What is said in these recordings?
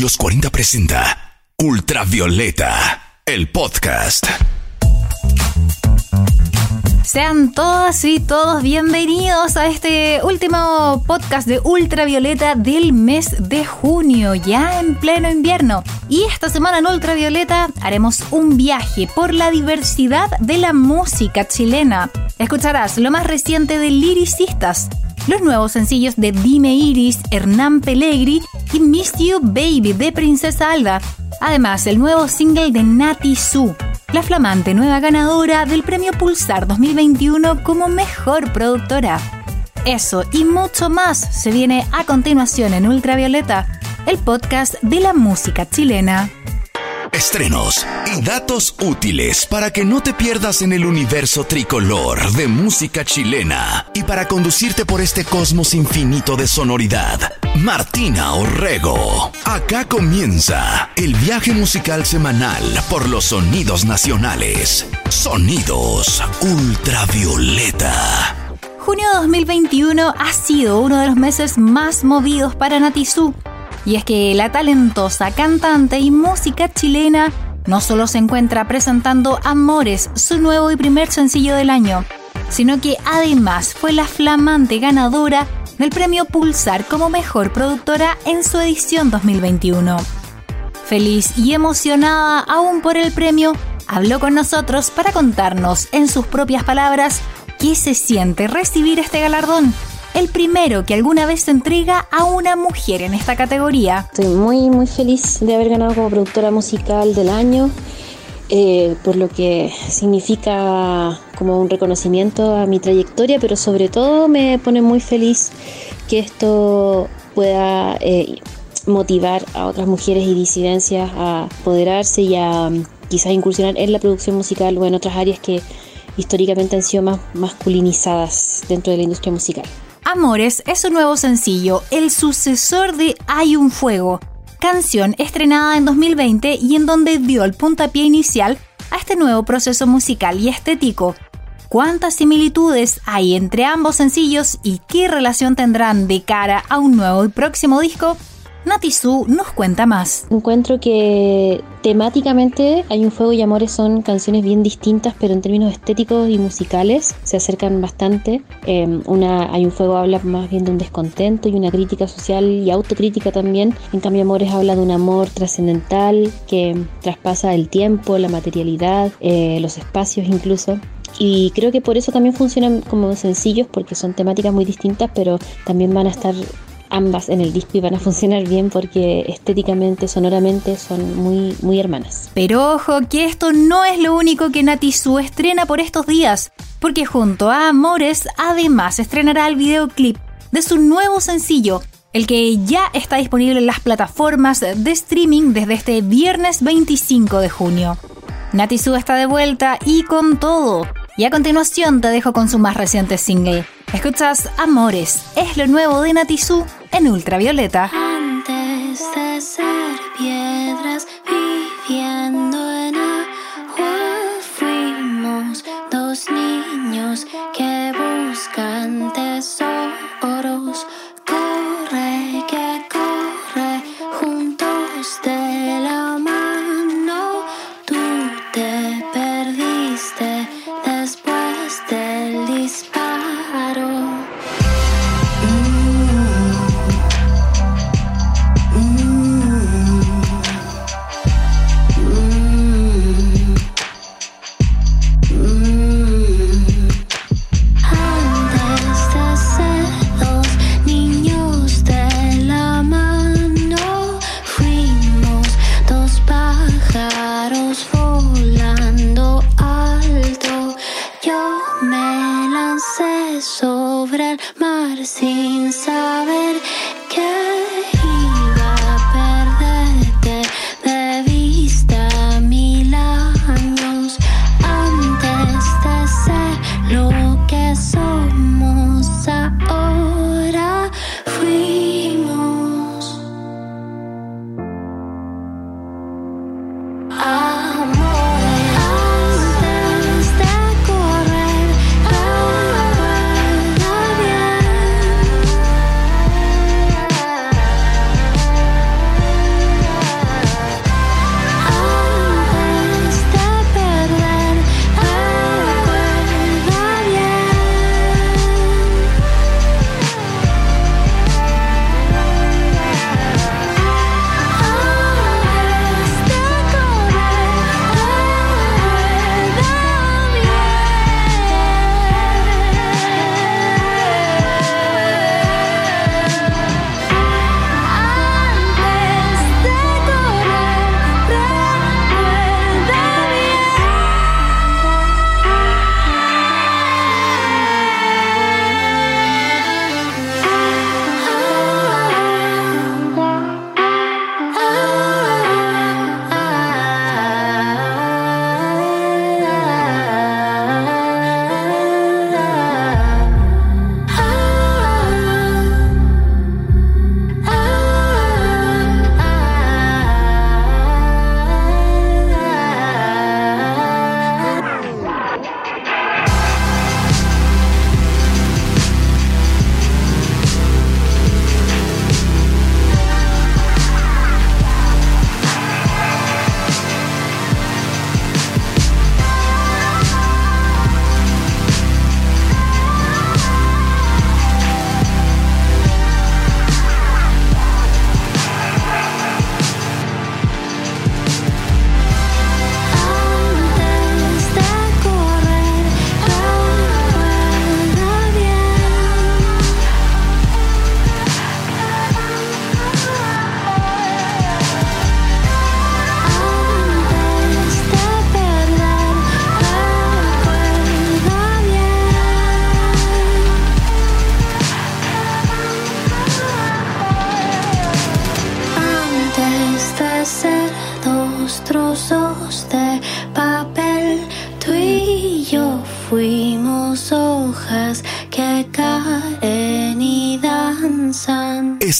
Los 40 presenta Ultravioleta, el podcast. Sean todas y todos bienvenidos a este último podcast de Ultravioleta del mes de junio, ya en pleno invierno. Y esta semana en Ultravioleta haremos un viaje por la diversidad de la música chilena. Escucharás lo más reciente de Lyricistas, los nuevos sencillos de Dime Iris, Hernán Pelegri y Miss You Baby de Princesa Alba. Además, el nuevo single de Nati Su la flamante nueva ganadora del Premio Pulsar 2021 como Mejor Productora. Eso y mucho más se viene a continuación en Ultravioleta, el podcast de la música chilena. Estrenos y datos útiles para que no te pierdas en el universo tricolor de música chilena y para conducirte por este cosmos infinito de sonoridad. Martina Orrego. Acá comienza el viaje musical semanal por los sonidos nacionales. Sonidos ultravioleta. Junio 2021 ha sido uno de los meses más movidos para Natizú y es que la talentosa cantante y música chilena no solo se encuentra presentando Amores, su nuevo y primer sencillo del año, sino que además fue la flamante ganadora del premio Pulsar como mejor productora en su edición 2021. Feliz y emocionada aún por el premio, habló con nosotros para contarnos en sus propias palabras qué se siente recibir este galardón el primero que alguna vez se entrega a una mujer en esta categoría. Estoy muy, muy feliz de haber ganado como productora musical del año. Eh, por lo que significa como un reconocimiento a mi trayectoria, pero sobre todo me pone muy feliz que esto pueda eh, motivar a otras mujeres y disidencias a apoderarse y a quizás incursionar en la producción musical o en otras áreas que históricamente han sido más masculinizadas dentro de la industria musical. Amores es su nuevo sencillo, el sucesor de Hay un Fuego, canción estrenada en 2020 y en donde dio el puntapié inicial a este nuevo proceso musical y estético. ¿Cuántas similitudes hay entre ambos sencillos y qué relación tendrán de cara a un nuevo y próximo disco? Natizu nos cuenta más. Encuentro que temáticamente Hay un fuego y amores son canciones bien distintas, pero en términos estéticos y musicales se acercan bastante. Em, una Hay un fuego habla más bien de un descontento y una crítica social y autocrítica también. En cambio Amores habla de un amor trascendental que traspasa el tiempo, la materialidad, eh, los espacios incluso. Y creo que por eso también funcionan como sencillos, porque son temáticas muy distintas, pero también van a estar ambas en el disco y van a funcionar bien porque estéticamente, sonoramente son muy, muy hermanas. Pero ojo que esto no es lo único que Nati Su estrena por estos días, porque junto a Amores además estrenará el videoclip de su nuevo sencillo, el que ya está disponible en las plataformas de streaming desde este viernes 25 de junio. Nati Su está de vuelta y con todo. Y a continuación te dejo con su más reciente single. Escuchas Amores, es lo nuevo de Natizú en Ultravioleta. Antes de ser piedras sobre el mar sin saber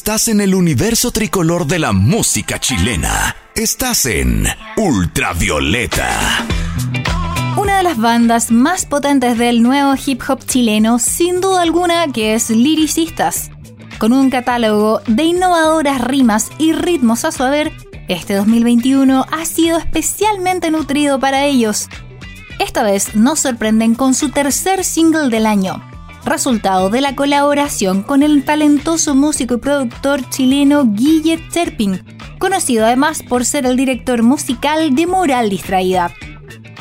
Estás en el universo tricolor de la música chilena. Estás en Ultravioleta. Una de las bandas más potentes del nuevo hip hop chileno, sin duda alguna, que es Lyricistas. Con un catálogo de innovadoras rimas y ritmos a su haber, este 2021 ha sido especialmente nutrido para ellos. Esta vez nos sorprenden con su tercer single del año, resultado de la colaboración con el talentoso músico y productor chileno Guille Cherpin, conocido además por ser el director musical de Moral Distraída.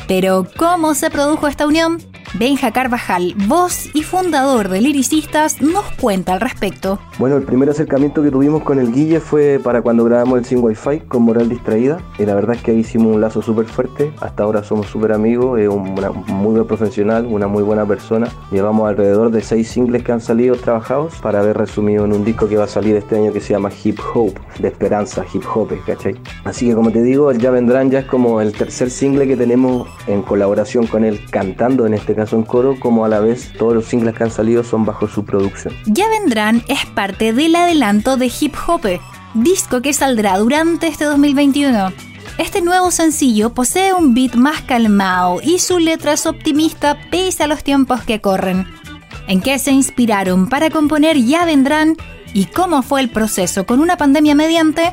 Pero, ¿cómo se produjo esta unión? Benja Carvajal, voz y fundador de Liricistas, nos cuenta al respecto. Bueno, el primer acercamiento que tuvimos con el Guille fue para cuando grabamos el Sin Wi-Fi con Moral Distraída. Y la verdad es que ahí hicimos un lazo súper fuerte. Hasta ahora somos súper amigos, es un una muy buen profesional, una muy buena persona. Llevamos alrededor de seis singles que han salido trabajados para haber resumido en un disco que va a salir este año que se llama Hip Hope, de esperanza, hip hop, ¿cachai? Así que como te digo, Ya Vendrán ya es como el tercer single que tenemos en colaboración con él, cantando en este en coro, como a la vez todos los singles que han salido son bajo su producción. Ya Vendrán es parte del adelanto de Hip Hope, disco que saldrá durante este 2021. Este nuevo sencillo posee un beat más calmado y su letra es optimista pese a los tiempos que corren. ¿En qué se inspiraron para componer Ya Vendrán y cómo fue el proceso con una pandemia mediante?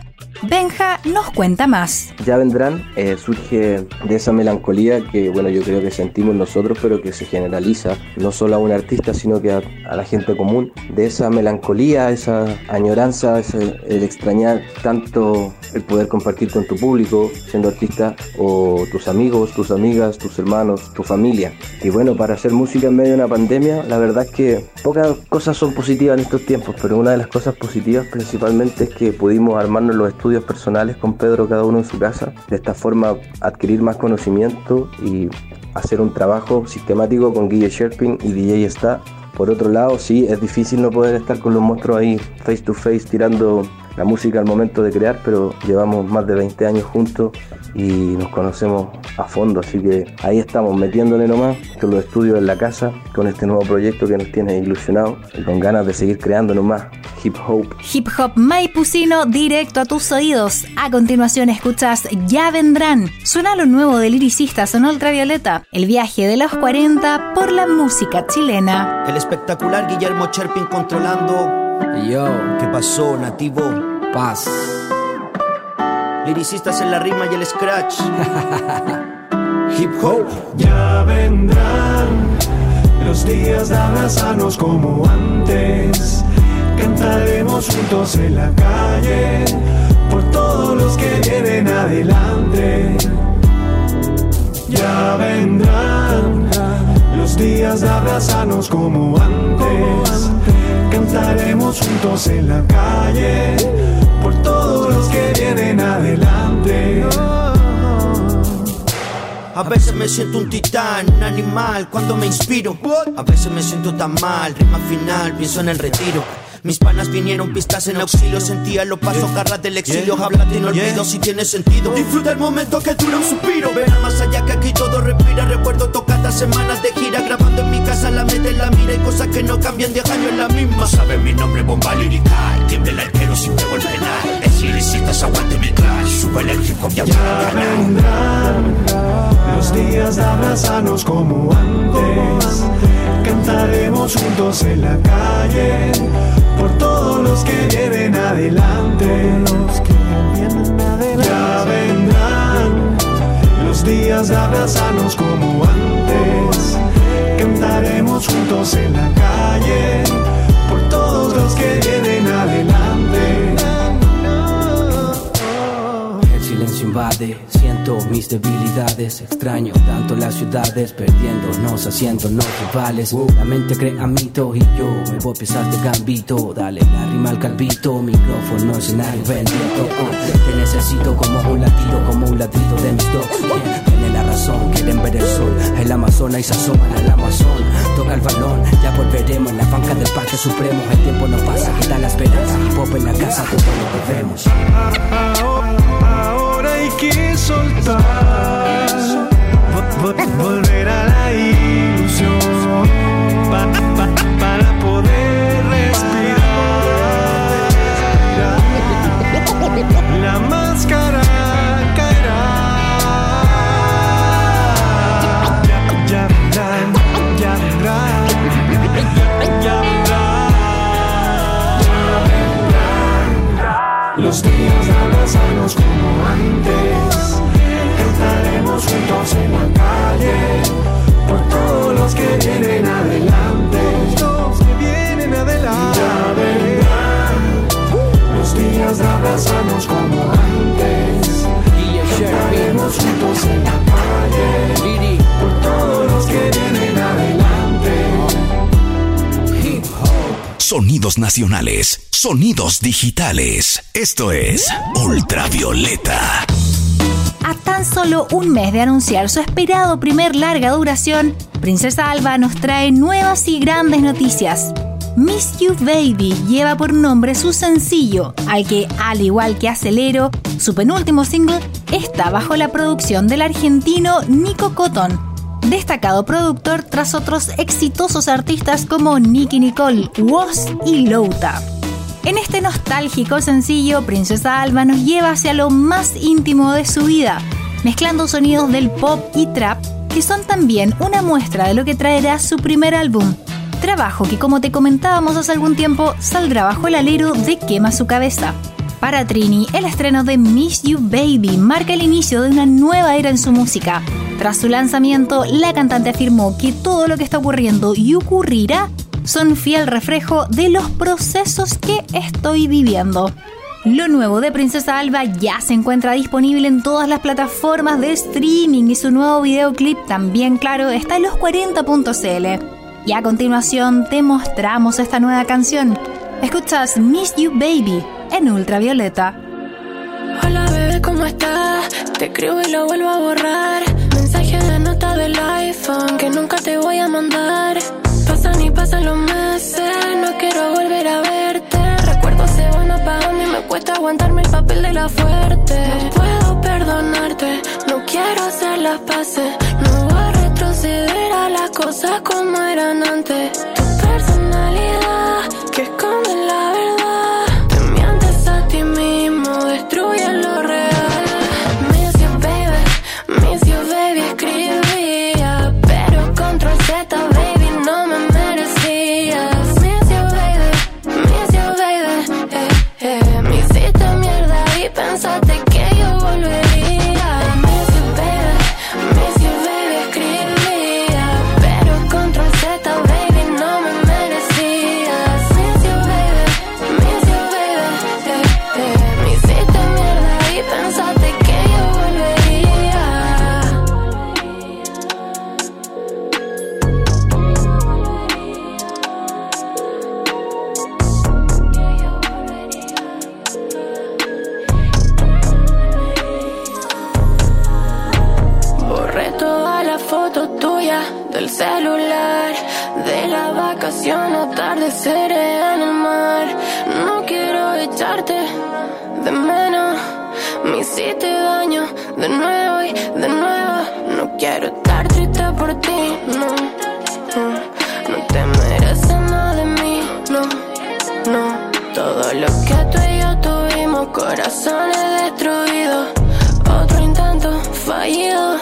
Benja nos cuenta más. Ya vendrán, eh, surge de esa melancolía que, bueno, yo creo que sentimos nosotros, pero que se generaliza no solo a un artista, sino que a, a la gente común. De esa melancolía, esa añoranza, ese- el extrañar tanto el poder compartir con tu público, siendo artista, o tus amigos, tus amigas, tus hermanos, tu familia. Y bueno, para hacer música en medio de una pandemia, la verdad es que pocas cosas son positivas en estos tiempos, pero una de las cosas positivas principalmente es que pudimos armarnos los estudios personales con Pedro cada uno en su casa. De esta forma adquirir más conocimiento y hacer un trabajo sistemático con Guille Sherpin y DJ Sta. Por otro lado, sí, es difícil no poder estar con los monstruos ahí face to face tirando la música al momento de crear, pero llevamos más de 20 años juntos y nos conocemos a fondo, así que ahí estamos metiéndole nomás con los estudios en la casa, con este nuevo proyecto que nos tiene ilusionados y con ganas de seguir creando nomás hip hop. Hip Hop Maipusino directo a tus oídos. A continuación escuchas Ya Vendrán. Suena lo nuevo de Liricistas en Ultravioleta. El viaje de los 40 por la música chilena. El espectacular Guillermo Cherpin controlando. Yo, ¿Qué pasó, nativo? paz. Liricistas en la rima y el scratch. Hip hop. Ya vendrán los días de abrazarnos como antes. Cantaremos juntos en la calle por todos los que vienen adelante. Ya vendrán los días de abrazarnos como antes. Cantaremos juntos en la calle por todos los que vienen adelante. A veces me siento un titán, un animal cuando me inspiro. A veces me siento tan mal, rima final, pienso en el retiro. Mis panas vinieron pistas en auxilio, sentía los pasos, garras del exilio. Háblate y no olvido si tiene sentido. Disfruta el momento que dura un suspiro. Verá más allá que aquí todo respira. Recuerdo tocadas semanas de gira, grabando en mi casa, la meta en la mira. Y cosas que no cambian de año en la misma. Sabe mi nombre, bomba lirical. Tiemble el arquero sin pego el penal. Es liricistas, aguante mi clan. Sube el hip hop, ya Ya vendrán los días de abrazarnos como antes. Cantaremos juntos en la calle todos los que vienen adelante. Ya vendrán los días de abrazarnos como antes. Cantaremos juntos en la calle por todos los que vienen adelante. El silencio invade, mis debilidades. Extraño tanto las ciudades, perdiéndonos, haciéndonos rivales. La mente crea mito y yo me voy pisar de gambito. Dale la rima al calvito, micrófono, escenario bendito. Uh, te necesito como un latido, como un ladrido de mis dos. Yeah, Tiene la razón, quieren ver el sol. El Amazonas y se asoman al Amazon. Toca el balón, ya volveremos en la banca del Parque Supremo. El tiempo no pasa, quita la esperanza. Hip hop en la casa, todo lo debemos. Ahora hay que soltar. Sonidos nacionales, sonidos digitales. Esto es Ultravioleta. A tan solo un mes de anunciar su esperado primer larga duración, Princesa Alba nos trae nuevas y grandes noticias. Miss You Baby lleva por nombre su sencillo, al que, al igual que Acelero, su penúltimo single, está bajo la producción del argentino Nico Cotton, destacado productor tras otros exitosos artistas como Nicky Nicole, Woz y Louta. En este nostálgico sencillo, Princesa Alba nos lleva hacia lo más íntimo de su vida, mezclando sonidos del pop y trap, que son también una muestra de lo que traerá su primer álbum. Trabajo que, como te comentábamos hace algún tiempo, saldrá bajo el alero de Quema su cabeza. Para Trini, el estreno de Miss You Baby marca el inicio de una nueva era en su música. Tras su lanzamiento, la cantante afirmó que todo lo que está ocurriendo y ocurrirá son fiel reflejo de los procesos que estoy viviendo. Lo nuevo de Princesa Alba ya se encuentra disponible en todas las plataformas de streaming y su nuevo videoclip también, claro, está en los 40.cl. Y a continuación te mostramos esta nueva canción. Escuchas Miss You Baby en Ultravioleta. Hola bebé, ¿cómo estás? Te escribo y lo vuelvo a borrar. Del iPhone que nunca te voy a mandar. Pasan y pasan los meses, no quiero volver a verte. Recuerdos se van apagando y me cuesta aguantarme el papel de la fuerte. No puedo perdonarte, no quiero hacer las paces. No voy a retroceder a las cosas como eran antes. Tu personalidad del celular. De la vacación atardecer en el mar. No quiero echarte de menos. Me hiciste daño de nuevo y de nuevo. No quiero estar triste por ti, no No, no te mereces nada de mí, no No, todo lo que tú y yo tuvimos Corazones destruidos. Otro intento fallido,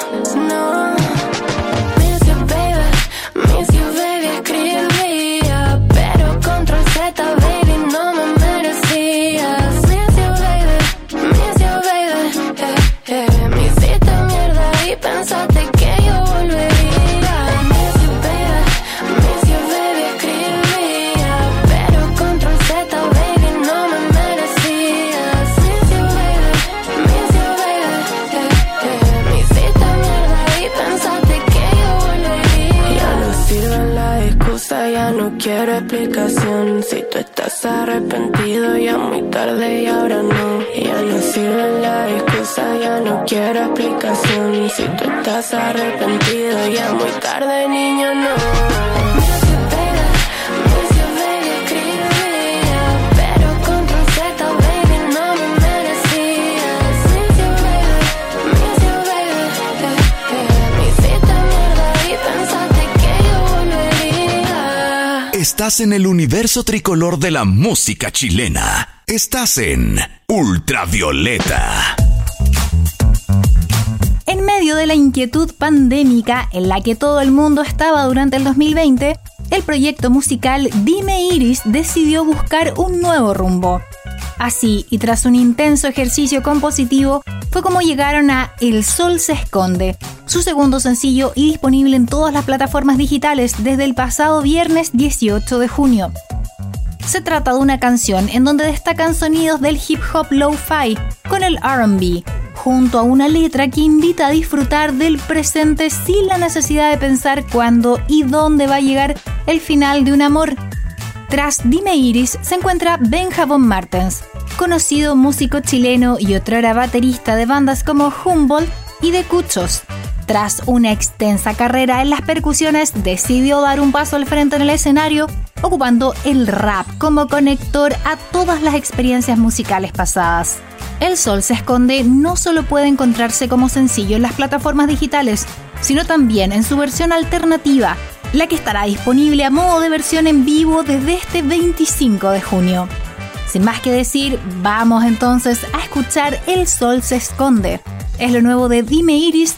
hiciste mierda y pensaste que yo volvería Estás en el universo tricolor de la música chilena. Estás en Ultravioleta. Medio de la inquietud pandémica en la que todo el mundo estaba durante el 2020, el proyecto musical Dime Iris decidió buscar un nuevo rumbo. Así, y tras un intenso ejercicio compositivo, fue como llegaron a El Sol se esconde, su segundo sencillo y disponible en todas las plataformas digitales desde el pasado viernes 18 de junio. Se trata de una canción en donde destacan sonidos del hip hop lo-fi con el RB, junto a una letra que invita a disfrutar del presente sin la necesidad de pensar cuándo y dónde va a llegar el final de un amor. Tras Dime Iris se encuentra Benjamin Martens, conocido músico chileno y otrora baterista de bandas como Humboldt y de Cuchos. Tras una extensa carrera en las percusiones, decidió dar un paso al frente en el escenario, ocupando el rap como conector a todas las experiencias musicales pasadas. El Sol se esconde no solo puede encontrarse como sencillo en las plataformas digitales, sino también en su versión alternativa, la que estará disponible a modo de versión en vivo desde este 25 de junio. Sin más que decir, vamos entonces a escuchar El Sol se esconde. Es lo nuevo de Dime Iris,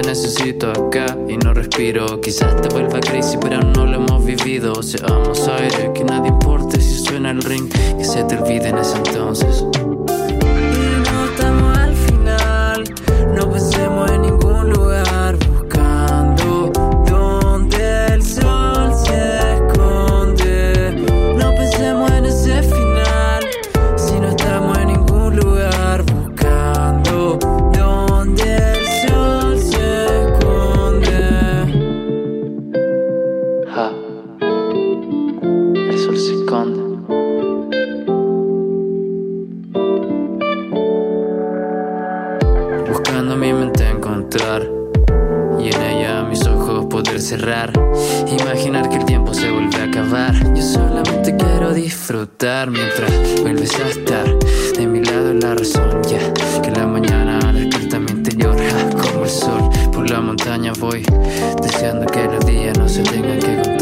Te necesito acá y no respiro. Quizás te vuelva crisis pero no lo hemos vivido. Seamos aire, que nadie importe si suena el ring Que se te olvide en ese entonces Imaginar que el tiempo se vuelve a acabar. Yo solamente quiero disfrutar mientras vuelves a estar. De mi lado la razón, ya. Que la mañana despierta mi interior, como el sol. Por la montaña voy, deseando que los días no se tengan que contar.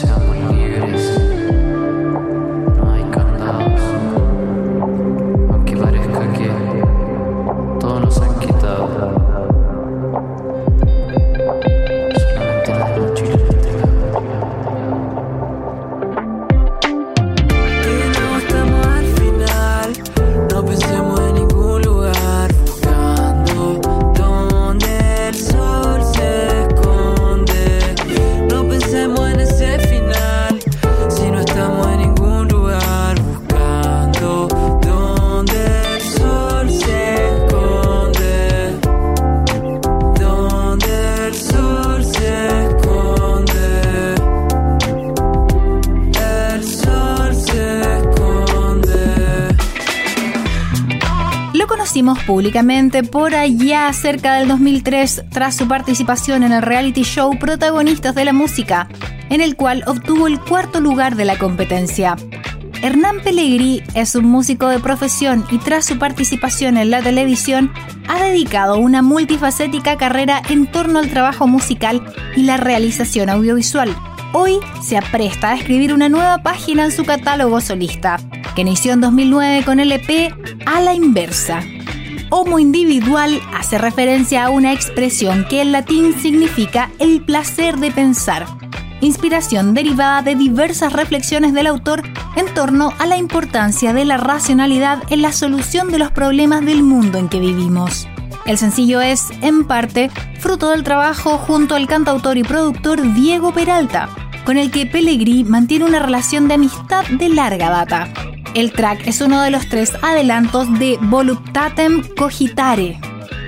Tell me públicamente por allá cerca del 2003 tras su participación en el reality show Protagonistas de la Música, en el cual obtuvo el cuarto lugar de la competencia. Hernán Pellegrí es un músico de profesión y tras su participación en la televisión ha dedicado una multifacética carrera en torno al trabajo musical y la realización audiovisual. Hoy se apresta a escribir una nueva página en su catálogo solista, que inició en 2009 con el EP A la Inversa. Homo individual hace referencia a una expresión que en latín significa el placer de pensar, inspiración derivada de diversas reflexiones del autor en torno a la importancia de la racionalidad en la solución de los problemas del mundo en que vivimos. El sencillo es, en parte, fruto del trabajo junto al cantautor y productor Diego Peralta, con el que Pellegrini mantiene una relación de amistad de larga data. El track es uno de los tres adelantos de Voluptatem Cogitare,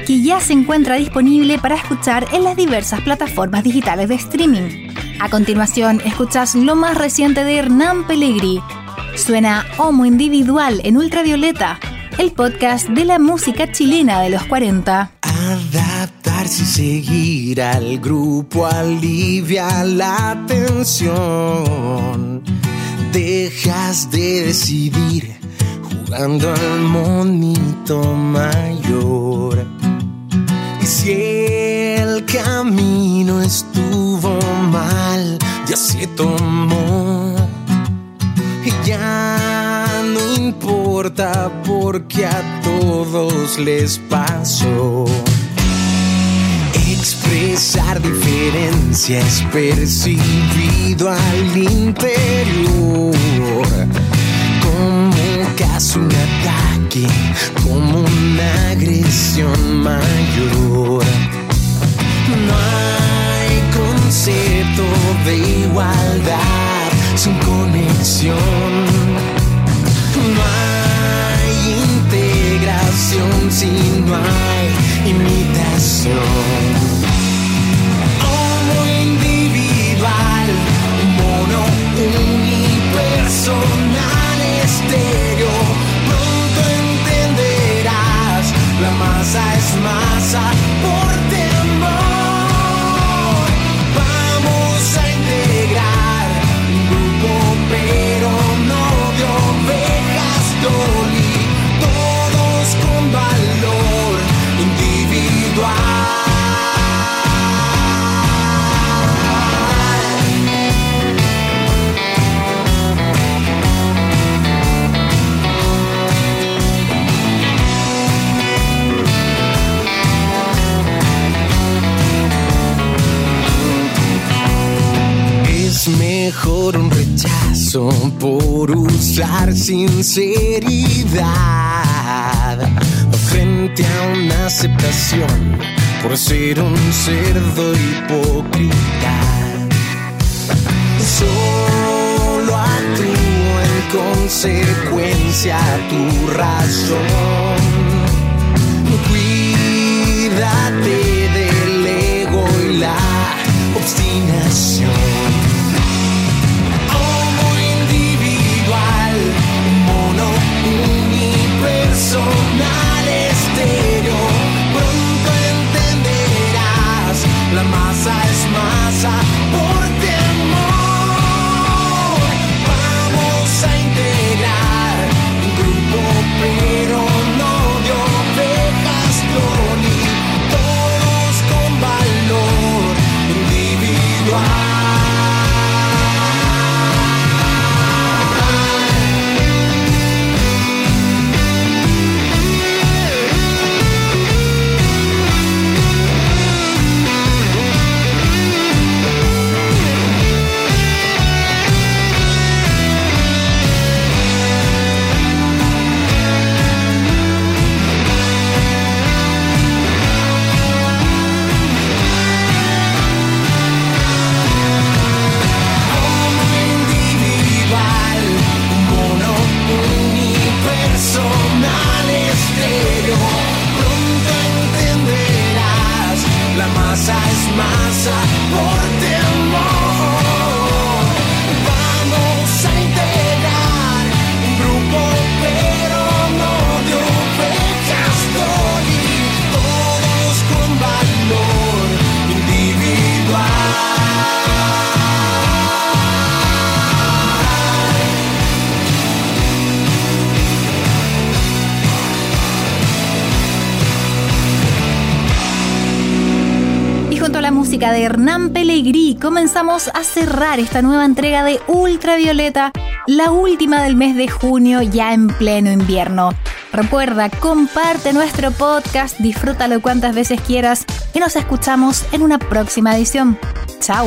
que ya se encuentra disponible para escuchar en las diversas plataformas digitales de streaming. A continuación, escuchas lo más reciente de Hernán Pellegrini. Suena Homo Individual en Ultravioleta, el podcast de la música chilena de los 40. Adaptarse y seguir al grupo alivia la tensión. Dejas de decidir jugando al monito mayor. Y si el camino estuvo mal, ya se tomó. Y ya no importa porque a todos les pasó. Expresar diferencia es percibido al interior como casi un ataque, como una agresión mayor. No hay concepto de igualdad sin conexión. No hay integración si no imitación. Homo individual, mono unipersonal estéreo. Pronto entenderás, la masa es masa sinceridad frente a una aceptación por ser un cerdo hipócrita. Solo actúa en consecuencia tu razón. Cuídate del ego y la obstinación. Unipersonal de Hernán Pellegrini comenzamos a cerrar esta nueva entrega de Ultravioleta, la última del mes de junio ya en pleno invierno. Recuerda, comparte nuestro podcast, disfrútalo cuantas veces quieras y nos escuchamos en una próxima edición. Chao.